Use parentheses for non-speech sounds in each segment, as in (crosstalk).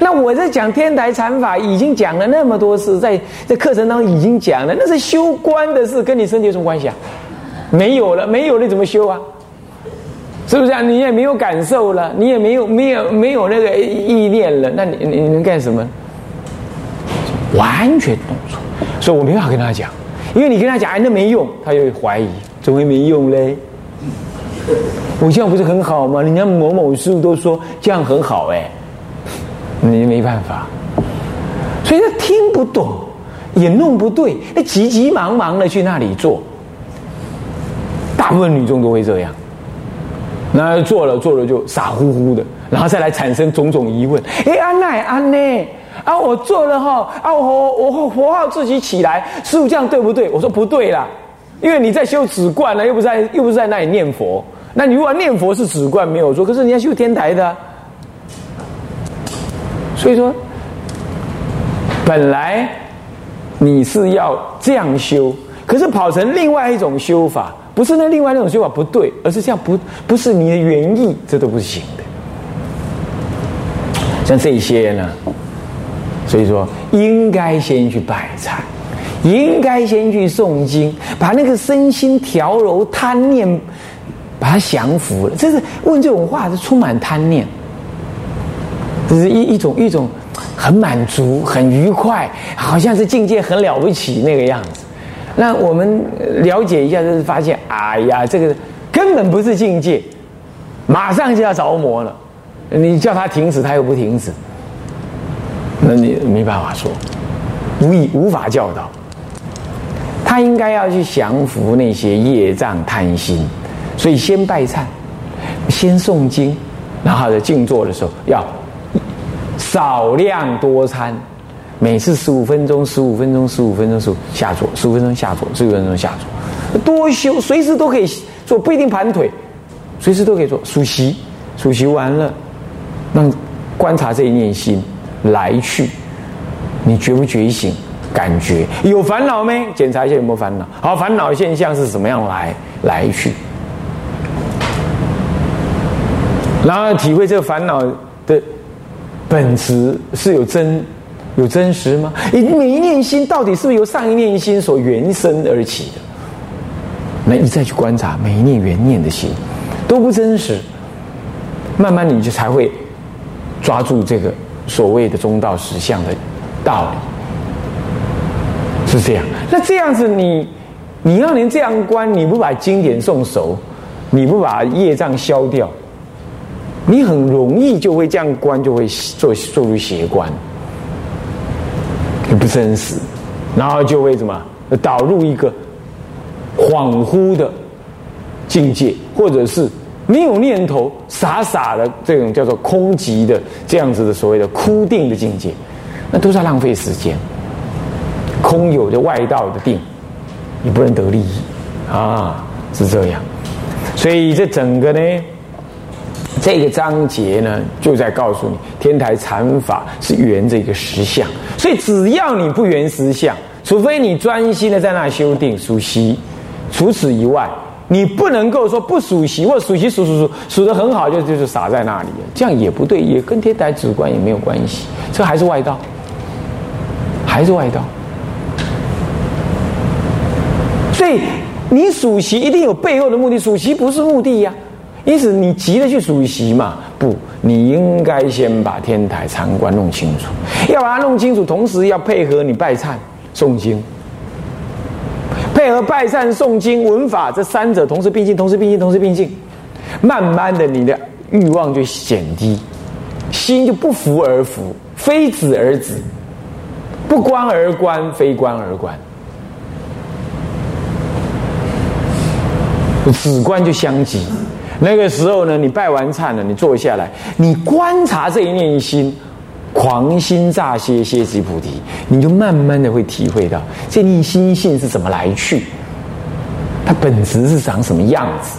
(laughs) 那我在讲天台禅法，已经讲了那么多次，在在课程当中已经讲了，那是修观的事，跟你身体有什么关系啊？没有了，没有了，怎么修啊？是不是啊？你也没有感受了，你也没有没有没有那个意念了，那你你能干什么？完全弄错，所以我没法跟他讲，因为你跟他讲，哎，那没用，他就会怀疑，怎么会没用嘞？(laughs) 我这样不是很好吗？人家某某师傅都说这样很好，哎，你没办法，所以他听不懂，也弄不对，那急急忙忙的去那里做，大部分女众都会这样，那做了做了就傻乎乎的，然后再来产生种种疑问，哎，安奈安呢？啊，我做了哈，啊，我我佛号自己起来，师傅这样对不对？我说不对啦，因为你在修止观呢，又不在又不是在那里念佛。那你如果念佛是止观没有错，可是你要修天台的，所以说，本来你是要这样修，可是跑成另外一种修法，不是那另外那种修法不对，而是这样不不是你的原意，这都不行的。像这些呢，所以说应该先去拜忏，应该先去诵经，把那个身心调柔贪念。把它降服了，这是问这种话是充满贪念，只是一一种一种很满足、很愉快，好像是境界很了不起那个样子。那我们了解一下，就是发现，哎呀，这个根本不是境界，马上就要着魔了。你叫他停止，他又不停止，那你没办法说，无以无法教导。他应该要去降服那些业障贪心。所以先拜忏，先诵经，然后在静坐的时候要少量多餐，每次十五分钟，十五分钟，十五分钟，十五下坐，十五分钟下坐，十五分钟下坐，多修，随时都可以做，不一定盘腿，随时都可以做。数息，数息完了，让观察这一念心来去，你觉不觉醒？感觉有烦恼没？检查一下有没有烦恼。好，烦恼现象是怎么样来来去？然后体会这个烦恼的本质是有真有真实吗？你每一念心到底是不是由上一念心所原生而起的？那你再去观察每一念原念的心都不真实，慢慢你就才会抓住这个所谓的中道实相的道理，是这样。那这样子，你你要连这样观，你不把经典诵熟，你不把业障消掉。你很容易就会这样观，就会做做出邪观，不真实，然后就会什么导入一个恍惚的境界，或者是没有念头、傻傻的这种叫做空寂的这样子的所谓的枯定的境界，那都是浪费时间。空有的外道的定，你不能得利益啊，是这样。所以这整个呢。这个章节呢，就在告诉你，天台禅法是圆这个实相，所以只要你不圆实相，除非你专心的在那修定数息，除此以外，你不能够说不数息或数息数数数数的很好，就就是傻在那里，这样也不对，也跟天台止观也没有关系，这还是外道，还是外道。所以你数息一定有背后的目的，数息不是目的呀。因此，你急着去数息嘛？不，你应该先把天台禅观弄清楚，要把它弄清楚，同时要配合你拜忏、诵经，配合拜忏、诵经、文法这三者同时并进，同时并进，同时并进，慢慢的，你的欲望就减低，心就不服而服，非止而止，不观而观，非观而观，止观就相即。那个时候呢，你拜完忏了，你坐下来，你观察这一念心，狂心乍歇，歇即菩提，你就慢慢的会体会到这念心性是怎么来去，它本质是长什么样子。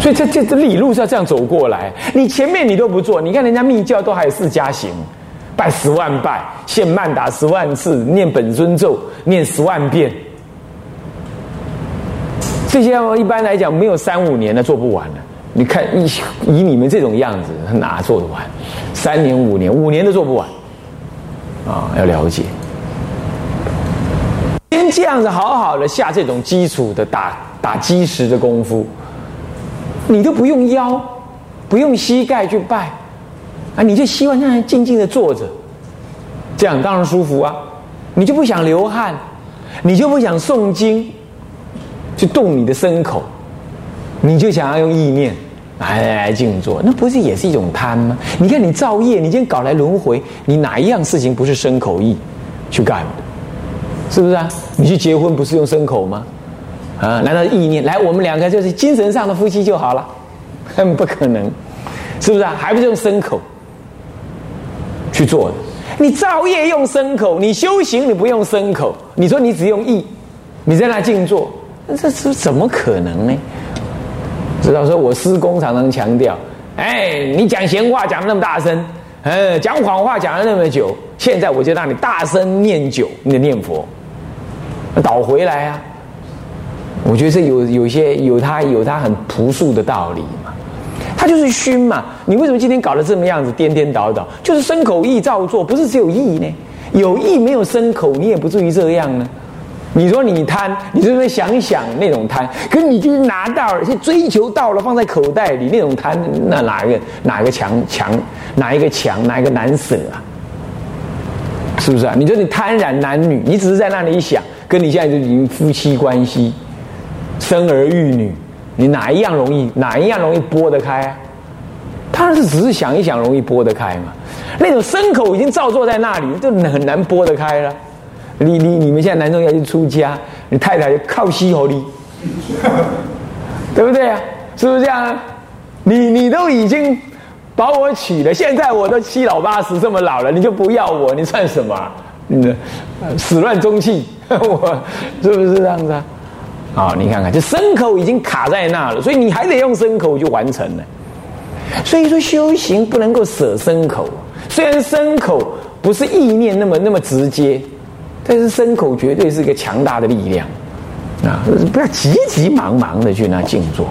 所以这这这理路是要这样走过来，你前面你都不做，你看人家密教都还有四加行，拜十万拜，献曼达十万次，念本尊咒，念十万遍。这些一般来讲没有三五年的做不完的，你看以以你们这种样子，哪做得完？三年五年，五年都做不完啊！要了解，先这样子好好的下这种基础的打打基石的功夫，你都不用腰，不用膝盖去拜啊！你就希望那样静静的坐着，这样当然舒服啊！你就不想流汗，你就不想诵经，去动你的牲口。你就想要用意念来来静坐，那不是也是一种贪吗？你看你造业，你今天搞来轮回，你哪一样事情不是身口意去干的？是不是啊？你去结婚不是用身口吗？啊？难道意念来？我们两个就是精神上的夫妻就好了？(laughs) 不可能，是不是啊？还不是用身口去做的？你造业用身口，你修行你不用身口，你说你只用意，你在那静坐，那这是怎么可能呢？知道说，我师公常常强调，哎，你讲闲话讲的那么大声，呃，讲谎话讲了那么久，现在我就让你大声念九，你念佛，倒回来啊！我觉得这有有些有他有他很朴素的道理嘛，他就是熏嘛。你为什么今天搞得这么样子颠颠倒倒？就是身口意照做，不是只有意呢？有意没有身口，你也不至于这样呢。你说你贪，你是不是想一想那种贪？可是你就是拿到了，去追求到了，放在口袋里那种贪，那哪一个哪一个强强？哪一个强？哪一个难舍啊？是不是啊？你说你贪染男女，你只是在那里想，跟你现在就已经夫妻关系，生儿育女，你哪一样容易？哪一样容易拨得开啊？当然是只是想一想容易拨得开嘛。那种牲口已经照坐在那里，就很难拨得开了。你你你们现在男生要去出家，你太太就靠西河里，(laughs) 对不对啊？是不是这样啊？你你都已经把我娶了，现在我都七老八十这么老了，你就不要我，你算什么？嗯，始乱终弃，(laughs) 我是不是这样子啊？好，你看看，这牲口已经卡在那了，所以你还得用牲口就完成了。所以说修行不能够舍牲口，虽然牲口不是意念那么那么直接。但是牲口绝对是一个强大的力量啊！不要急急忙忙的去那静坐，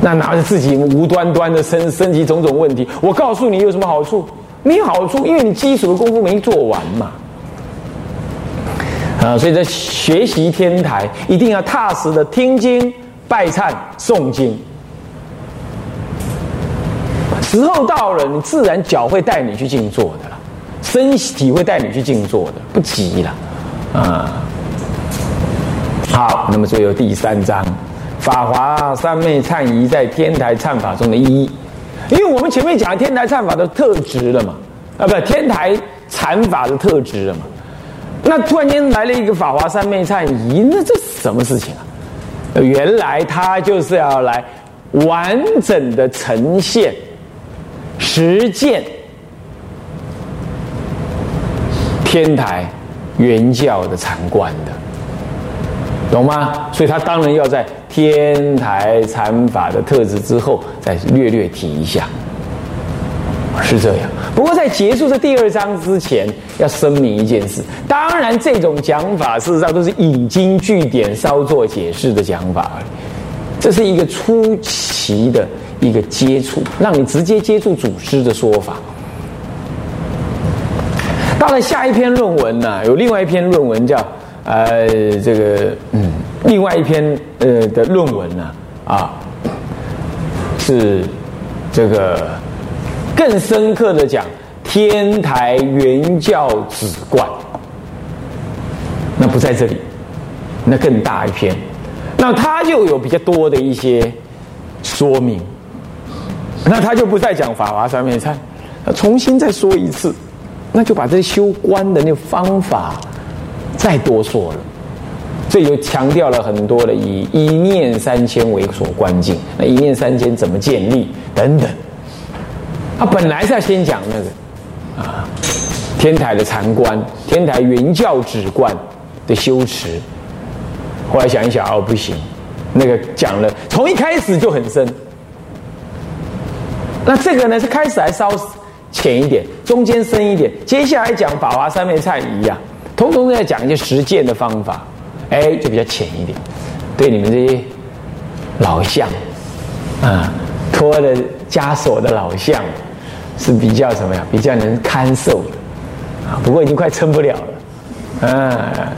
那拿着自己无端端的升升级种种问题。我告诉你有什么好处？没有好处，因为你基础的功夫没做完嘛。啊，所以在学习天台，一定要踏实的听经、拜忏、诵经。时候到了，你自然脚会带你去静坐的。身体会带你去静坐的，不急了，啊。好，那么最后第三章，法华三昧忏仪在天台忏法中的意义，因为我们前面讲天台忏法的特质了嘛，啊，不，天台禅法的特质了嘛。那突然间来了一个法华三昧忏仪，那这是什么事情啊？原来他就是要来完整的呈现实践。天台原教的禅观的，懂吗？所以他当然要在天台禅法的特质之后，再略略提一下，是这样。不过在结束这第二章之前，要声明一件事：当然，这种讲法事实上都是引经据典、稍作解释的讲法，这是一个初期的一个接触，让你直接接触祖师的说法。到了下一篇论文呢，有另外一篇论文叫呃这个嗯，另外一篇呃的论文呢啊，是这个更深刻的讲天台原教旨观，那不在这里，那更大一篇，那他就有比较多的一些说明，那他就不再讲法华三昧忏，重新再说一次。那就把这修观的那方法再多说了，这又强调了很多的以一念三千为所观境，那一念三千怎么建立等等。他本来是要先讲那个啊天台的禅观，天台原教旨观的修持，后来想一想哦不行，那个讲了从一开始就很深，那这个呢是开始还稍。浅一点，中间深一点，接下来讲法华三昧忏一样，通通都在讲一些实践的方法，哎，就比较浅一点。对你们这些老相啊，拖着枷锁的老象，是比较什么呀？比较能堪受的啊。不过已经快撑不了了，啊。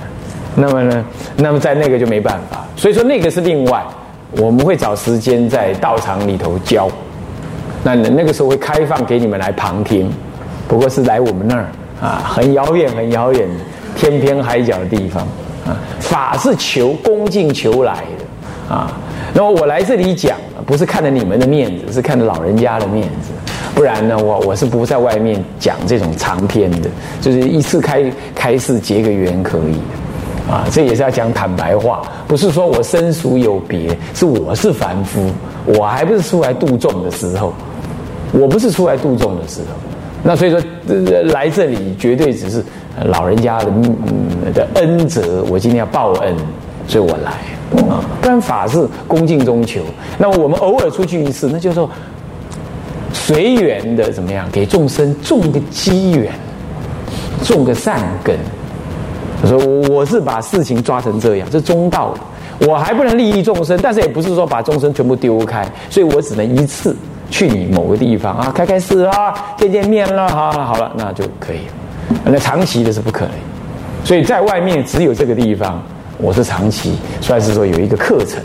那么呢？那么在那个就没办法。所以说那个是另外，我们会找时间在道场里头教。那那个时候会开放给你们来旁听，不过是来我们那儿啊，很遥远、很遥远、天边海角的地方啊。法是求恭敬求来的啊。那么我来这里讲，不是看着你们的面子，是看着老人家的面子。不然呢，我我是不在外面讲这种长篇的，就是一次开开示结个缘可以啊。这也是要讲坦白话，不是说我身属有别，是我是凡夫，我还不是出来度众的时候。我不是出来度众的时候，那所以说来这里绝对只是老人家的嗯的恩泽，我今天要报恩，所以我来啊。不然法是恭敬中求，那么我们偶尔出去一次，那就是说随缘的怎么样，给众生种个机缘，种个善根。他说我是把事情抓成这样，这中道，我还不能利益众生，但是也不是说把众生全部丢开，所以我只能一次。去你某个地方啊，开开市啊，见见面了，好了好了，那就可以了。那长期的是不可能，所以在外面只有这个地方，我是长期算是说有一个课程。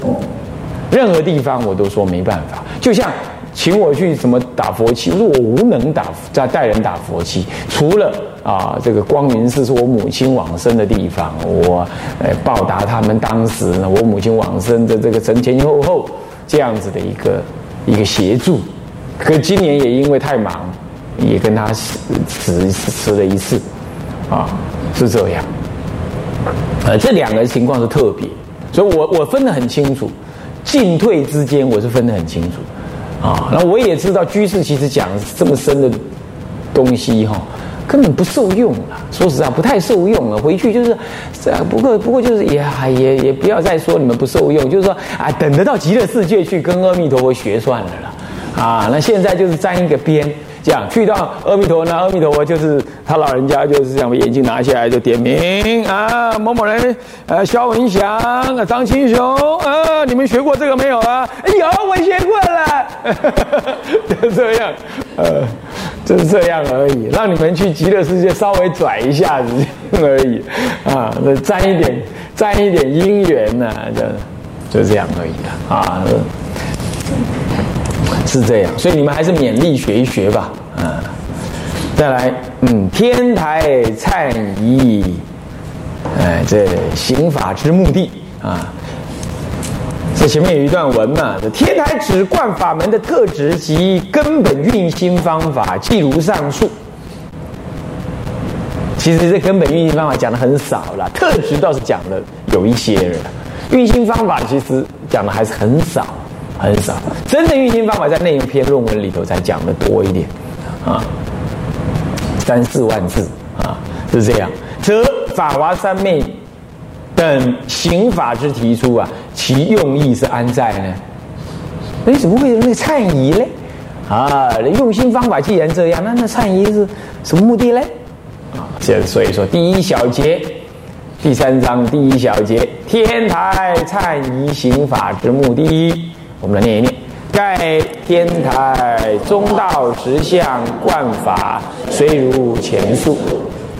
任何地方我都说没办法，就像请我去什么打佛七，我说我无能打在带人打佛七，除了啊这个光明寺是我母亲往生的地方，我呃报答他们当时呢我母亲往生的这个前前后后这样子的一个一个协助。可今年也因为太忙，也跟他辞辞了一次，啊，是这样。呃，这两个情况是特别，所以我我分得很清楚，进退之间我是分得很清楚，啊，那我也知道居士其实讲这么深的东西哈，根本不受用了。说实在，不太受用了。回去就是，不过不过就是也也也不要再说你们不受用，就是说啊，等得到极乐世界去跟阿弥陀佛学算了啦。啊，那现在就是沾一个边，这样去到阿弥陀，那阿弥陀佛就是他老人家就是这样把，眼镜拿下来就点名啊，某某人，呃，肖文祥，张清雄，啊，你们学过这个没有啊？有，我学过了，(laughs) 就这样，呃，就是这样而已，让你们去极乐世界稍微拽一下子而已，啊，那沾一点，沾一点姻缘呢，就就这样而已了，啊。是这样，所以你们还是勉力学一学吧，啊，再来，嗯，天台忏仪，哎，这刑法之目的啊，这前面有一段文嘛，这天台指观法门的特质及根本运行方法，即如上述。其实这根本运行方法讲的很少了，特质倒是讲的有一些了，运行方法其实讲的还是很少。很少，真的运行方法在那一篇论文里头才讲的多一点，啊，三四万字啊，是这样。则法华三昧等刑法之提出啊，其用意是安在呢？哎，怎么会有那个忏仪嘞？啊，用心方法既然这样，那那忏仪是什么目的嘞？啊，这所以说第一小节，第三章第一小节，天台忏仪刑法之目的。我们来念一念：盖天台中道实相观法，虽如前述。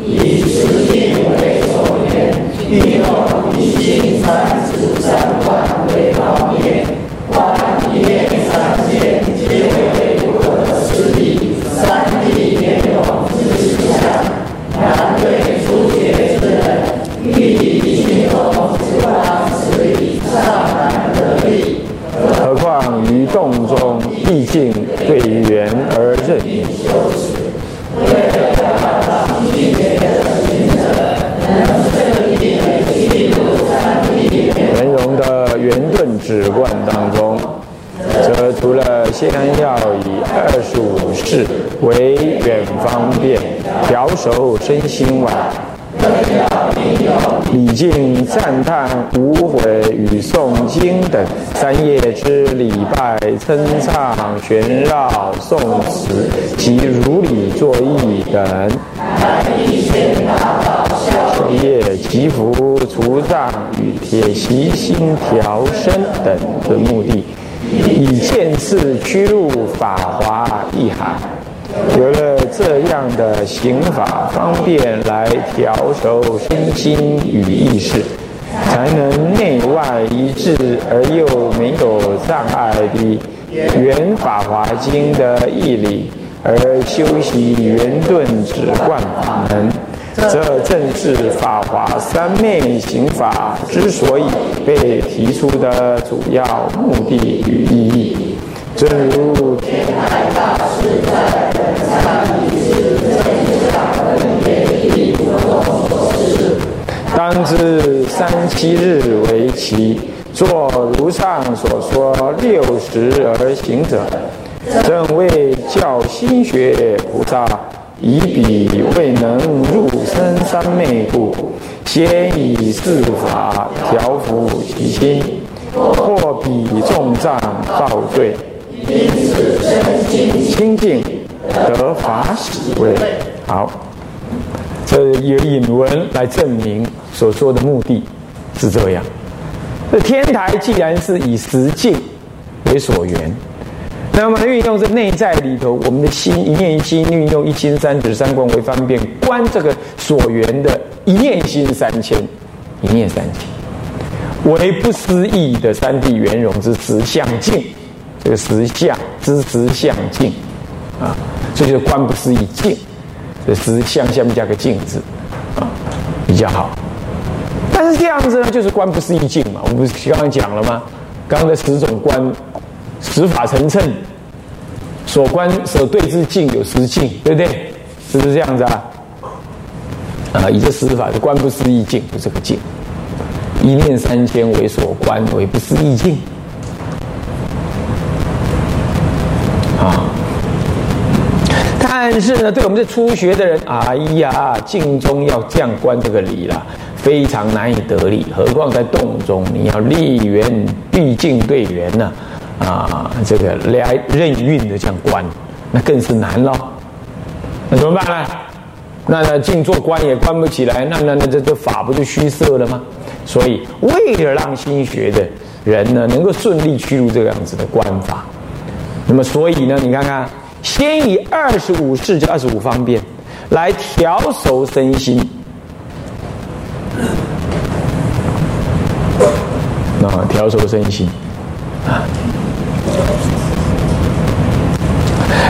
以实性为所缘，利用一心三十三观为方便，观一念调手身心外，礼敬、赞叹、无悔与诵经等三业之礼拜、称唱、旋绕、诵词及如理作意等，修业祈福、除障与铁习心调身等的目的，以见次驱入法华意海。有了这样的行法，方便来调守身心与意识，才能内外一致而又没有障碍的圆法华经的义理，而修习圆顿止观法门。这正是法华三昧行法之所以被提出的主要目的与意义。正如天台大《，当知三七日为期，作如上所说六十而行者，正为教心学菩萨。以彼未能入深三昧故，先以四法调伏其心，或彼重障造罪，因此清净得法喜味。好，这有引文来证明所说的目的是这样。这天台既然是以实境为所缘。那么运用这内在里头，我们的心一念一心运用一心三指三观为方便观这个所缘的一念心三千，一念三千，为不思议的三谛圆融之实相境，这个实相之实相境啊，这就是观不思议境，这实相下面加个境字啊，比较好。但是这样子呢，就是观不思议境嘛，我们不是刚刚讲了吗？刚刚的十种观。十法成称，所观所对之境有十境，对不对？是不是这样子啊？啊，以这十法的观不思议境，就这个境，一念三千为所观，为不思议境。但是呢，对我们这初学的人，哎呀，静中要这样观这个理了，非常难以得力，何况在洞中，你要立缘，毕竟对缘呢。啊，这个来任运的这样观，那更是难了。那怎么办呢？那那静坐观也观不起来，那那那这这法不就虚设了吗？所以为了让新学的人呢，能够顺利去入这个样子的观法，那么所以呢，你看看，先以二十五世就二十五方便来调熟身心，啊，调熟身心啊。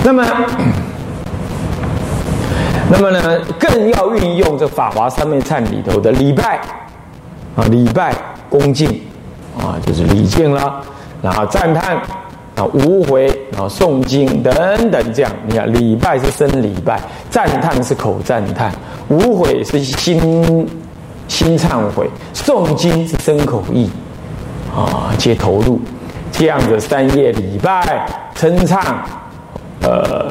那么，(clears throat) 那么呢，更要运用这《法华三昧忏》里头的礼拜啊，礼拜恭敬啊，就是礼敬了，然后赞叹啊，无悔，啊诵经等等，这样你看，礼拜是身礼拜，赞叹是口赞叹，无悔是心心忏悔，诵经是身口意啊，皆投入，这样的三业礼拜称唱。呃，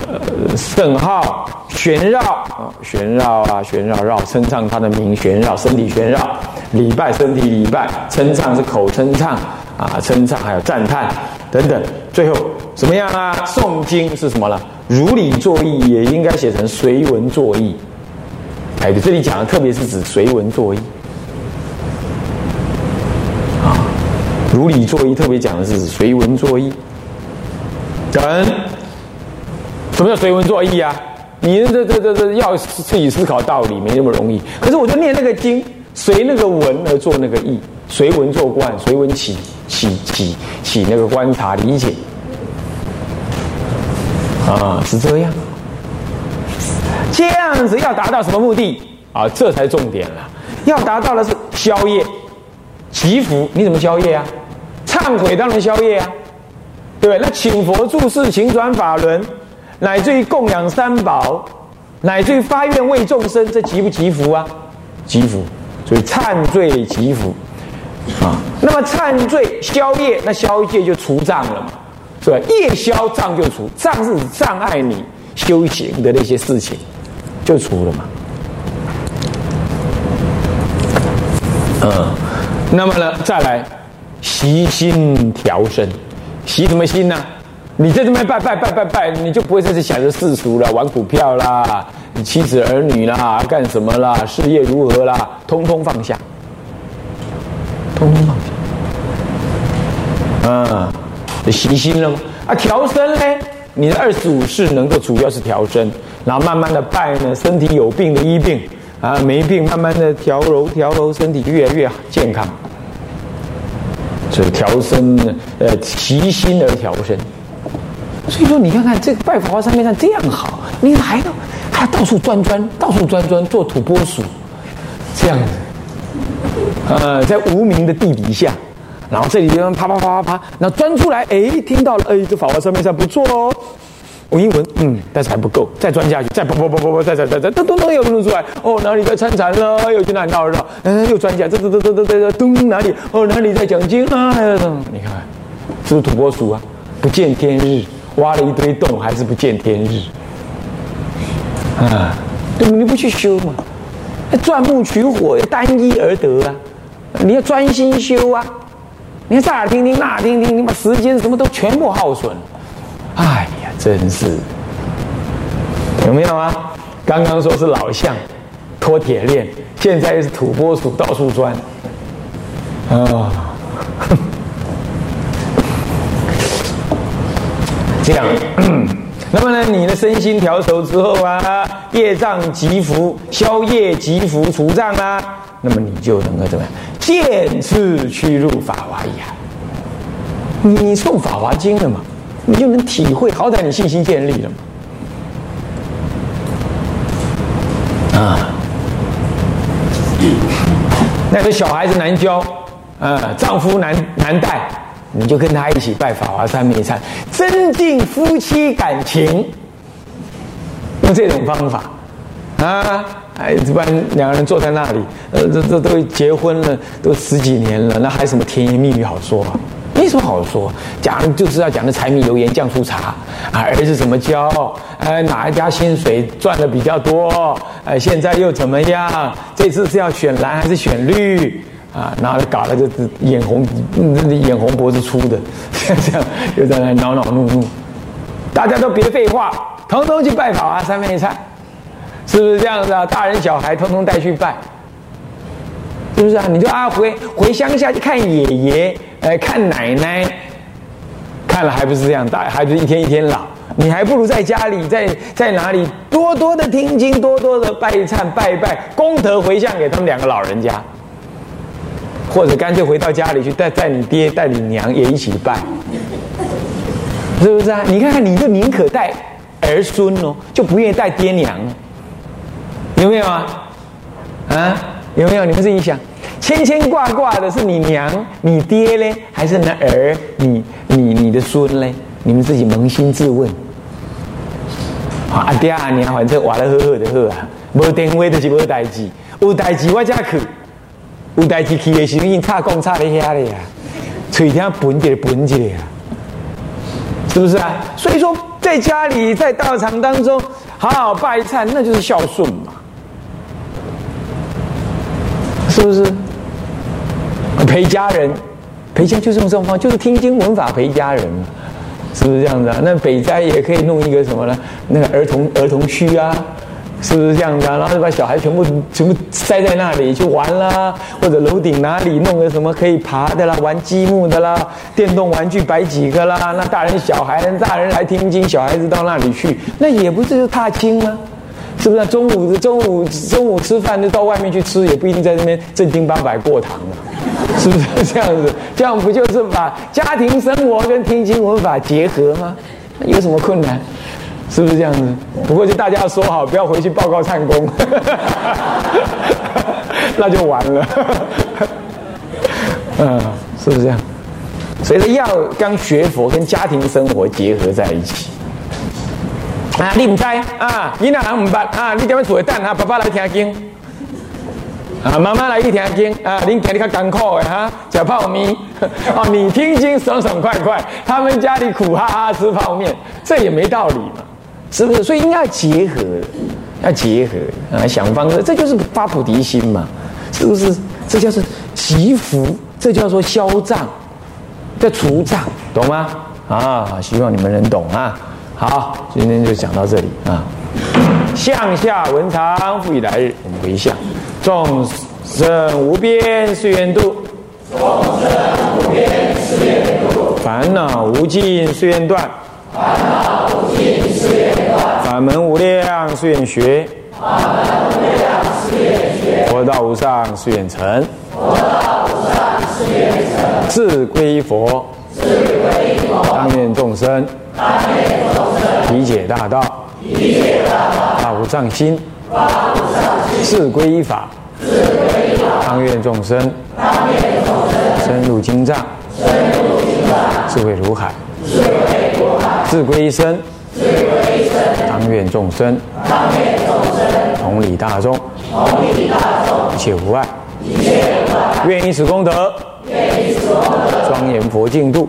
圣号旋绕啊，旋绕啊，旋绕绕，称唱他的名，旋绕身体旋绕，礼拜身体礼拜，称唱是口称唱啊，称唱还有赞叹等等。最后怎么样啊？诵经是什么呢？如理作意，也应该写成随文作意。哎，这里讲的特别是指随文作意啊，如理作意特别讲的是指随文作意等。什么叫随文作义啊？你这这这这要自己思考道理，没那么容易。可是我就念那个经，随那个文而做那个义，随文作观，随文起起起起那个观察理解，啊，是这样。这样子要达到什么目的啊？这才重点了。要达到的是消业、祈福。你怎么消业啊？忏悔当然消业啊，对不对？那请佛注释，请转法轮。乃至于供养三宝，乃至于发愿为众生，这祈不祈福啊？祈福，所以忏罪祈福啊。那么忏罪消业，那消业就除障了嘛，是吧？业消障就除，障是障碍你修行的那些事情，就除了嘛。嗯，那么呢，再来习心调身，习什么心呢？你在这边拜拜拜拜拜，你就不会再去想着世俗了，玩股票啦，你妻子儿女啦，干什么啦，事业如何啦，通通放下，通通放下。啊，你习心了吗？啊，调身呢？你的二十五式能够主要是调身，然后慢慢的拜呢，身体有病的医病啊，没病慢慢的调柔调柔，身体越来越健康。所以调身呢，呃，习心而调身。所以说，你看看这个拜法华三昧山这样好，你还要还到处钻钻，到处钻钻做土拨鼠，这样子，呃，在无名的地底下。然后这里边啪啪啪啪啪，然后钻出来，哎，听到了，哎，这法华上面上不错哦。我一闻，嗯，但是还不够，再钻下去，再啪啪啪啪啪，再再再再，咚咚咚又弄出来，哦，哪里在参禅了？又去哪里闹了？嗯，又钻下，这这这这这这咚哪里？哦，哪里在讲经啊？你看，是不是土拨鼠啊？不见天日，挖了一堆洞，还是不见天日。啊，你不去修嘛？钻木取火，单一而得啊！你要专心修啊！你这儿听听，那儿听听，你把时间什么都全部耗损了。哎呀，真是有没有啊？刚刚说是老象脱铁链，现在是土拨鼠到处钻啊！这样，那么呢，你的身心调熟之后啊，业障积福，消业积福，除障啊，那么你就能够怎么样？渐次去入法华意啊！你受《法华经》了嘛？你就能体会，好歹你信心建立了嘛？啊！那个小孩子难教，啊，丈夫难难带，你就跟他一起拜法华三昧忏，增进夫妻感情，用这种方法啊！哎，一般两个人坐在那里，呃，这这都结婚了，都十几年了，那还什么甜言蜜语好说啊？没什么好说，讲就是要讲的柴米油盐酱醋茶啊，儿子怎么教？哎，哪一家薪水赚的比较多？哎，现在又怎么样？这次是要选蓝还是选绿？啊，然后搞了个眼红，眼红脖子粗的，(laughs) 这样又在那恼恼怒怒。大家都别废话，统统去拜访啊，三面一菜。是不是这样子啊？大人小孩通通带去拜，是不是啊？你就啊回回乡下去看爷爷，呃看奶奶，看了还不是这样？大孩子一天一天老，你还不如在家里，在在哪里多多的听经，多多的拜忏拜一拜，功德回向给他们两个老人家，或者干脆回到家里去带带你爹带你娘也一起拜，是不是啊？你看看，你就宁可带儿孙哦，就不愿意带爹娘。有没有啊？啊，有没有？你们自己想，牵牵挂挂的是你娘、你爹嘞，还是那儿、你、你、你的孙嘞？你们自己扪心自问。阿爹阿娘反正活得好好的好啊，无电话就是无代志，有代志我才去，有代志去的时候已经差讲差在遐里啊，嘴听本一个本一个啊，是不是啊？所以说，在家里在道场当中好好拜忏，那就是孝顺嘛。是不是陪家人？陪家就是用这种方，就是听经闻法陪家人嘛，是不是这样子啊？那北斋也可以弄一个什么呢？那个儿童儿童区啊，是不是这样子啊？然后就把小孩全部全部塞在那里去玩啦，或者楼顶哪里弄个什么可以爬的啦，玩积木的啦，电动玩具摆几个啦？那大人小孩，大人来听经，小孩子到那里去，那也不是踏青吗？是不是中午中午中午吃饭就到外面去吃，也不一定在那边正经八百过堂了，是不是这样子？这样不就是把家庭生活跟听经文法结合吗？有什么困难？是不是这样子？不过就大家说好，不要回去报告唱功，(laughs) 那就完了。(laughs) 嗯，是不是这样？所以说要刚学佛跟家庭生活结合在一起。啊，你唔知啊？囡仔人唔捌啊？你点样做蛋啊？爸爸来听经啊，妈妈来去听经啊。恁家里较艰苦的哈，吃泡面 (laughs) 哦。你听经爽爽快快，他们家里苦哈哈吃泡面，这也没道理嘛，是不是？所以应该结合，要结合啊，想方式，这就是发菩提心嘛，是不是？这叫做祈福，这叫做消障，叫除障，懂吗？啊，希望你们能懂啊。好，今天就讲到这里啊。向下文长，复以来日，我们回向。众生无边誓愿度，众生无边誓愿度。烦恼无尽誓愿断，烦恼无尽誓愿断，法门无量誓愿学，法门无量誓愿学，佛道无上誓愿成，佛道无上誓愿成，自归佛，自归佛，当愿众生，当愿众生，理解大道，理解大道，发无上心，发无上心，自归依法，自归法，当愿众生，当愿众生，深入经藏，深入经藏，智慧如海，智慧如海，自归一生，自归一生，当愿众生，当愿众生，同理大众，同理大众，一切无碍，一切无碍，愿以此功德，愿以此功德，庄严佛净土，庄严佛净土，